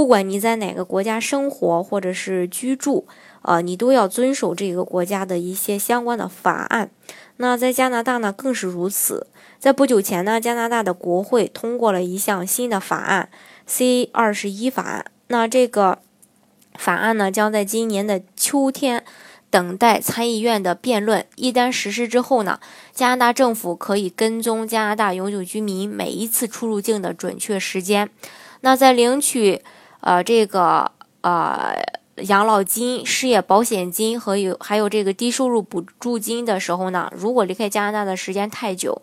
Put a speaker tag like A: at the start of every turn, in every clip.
A: 不管你在哪个国家生活或者是居住，呃，你都要遵守这个国家的一些相关的法案。那在加拿大呢，更是如此。在不久前呢，加拿大的国会通过了一项新的法案 ——C 二十一法案。那这个法案呢，将在今年的秋天等待参议院的辩论。一旦实施之后呢，加拿大政府可以跟踪加拿大永久居民每一次出入境的准确时间。那在领取。呃，这个呃，养老金、失业保险金和有还有这个低收入补助金的时候呢，如果离开加拿大的时间太久，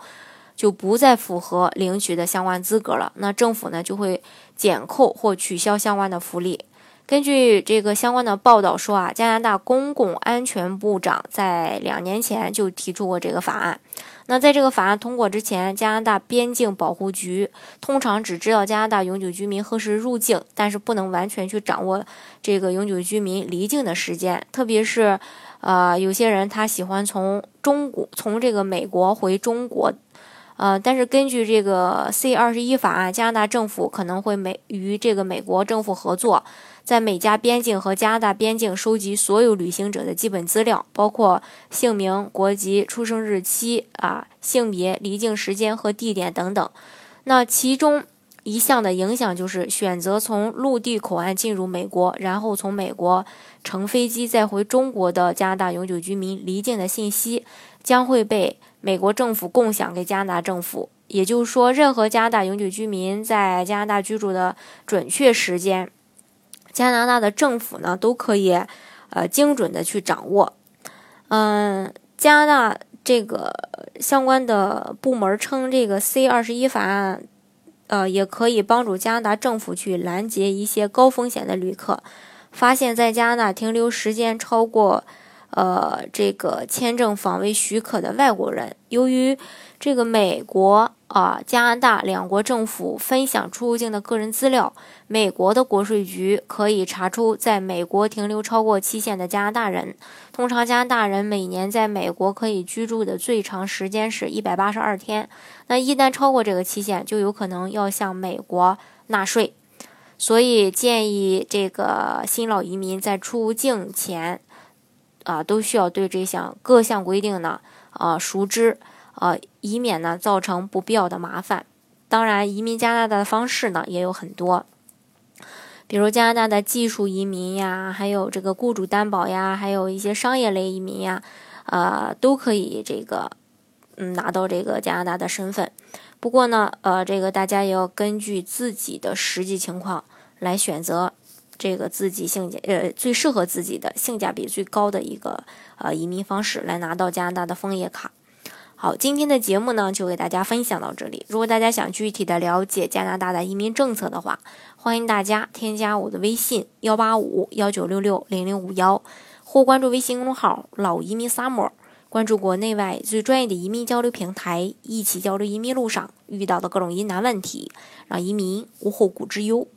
A: 就不再符合领取的相关资格了。那政府呢就会减扣或取消相关的福利。根据这个相关的报道说啊，加拿大公共安全部长在两年前就提出过这个法案。那在这个法案通过之前，加拿大边境保护局通常只知道加拿大永久居民何时入境，但是不能完全去掌握这个永久居民离境的时间。特别是，呃，有些人他喜欢从中国从这个美国回中国。呃，但是根据这个 C 二十一法案，加拿大政府可能会美与这个美国政府合作，在美加边境和加拿大边境收集所有旅行者的基本资料，包括姓名、国籍、出生日期啊、性别、离境时间和地点等等。那其中一项的影响就是，选择从陆地口岸进入美国，然后从美国乘飞机再回中国的加拿大永久居民离境的信息将会被。美国政府共享给加拿大政府，也就是说，任何加拿大永久居民在加拿大居住的准确时间，加拿大的政府呢都可以，呃，精准的去掌握。嗯，加拿大这个相关的部门称，这个 C 二十一法案，呃，也可以帮助加拿大政府去拦截一些高风险的旅客，发现，在加拿大停留时间超过。呃，这个签证访问许可的外国人，由于这个美国啊、加拿大两国政府分享出入境的个人资料，美国的国税局可以查出在美国停留超过期限的加拿大人。通常，加拿大人每年在美国可以居住的最长时间是一百八十二天。那一旦超过这个期限，就有可能要向美国纳税。所以，建议这个新老移民在出境前。啊，都需要对这项各项规定呢，啊熟知，啊，以免呢造成不必要的麻烦。当然，移民加拿大的方式呢也有很多，比如加拿大的技术移民呀，还有这个雇主担保呀，还有一些商业类移民呀，啊，都可以这个，嗯，拿到这个加拿大的身份。不过呢，呃，这个大家也要根据自己的实际情况来选择。这个自己性价呃最适合自己的性价比最高的一个呃移民方式来拿到加拿大的枫叶卡。好，今天的节目呢就给大家分享到这里。如果大家想具体的了解加拿大的移民政策的话，欢迎大家添加我的微信幺八五幺九六六零零五幺，或关注微信公众号老移民 summer，关注国内外最专业的移民交流平台，一起交流移民路上遇到的各种疑难问题，让移民无后顾之忧。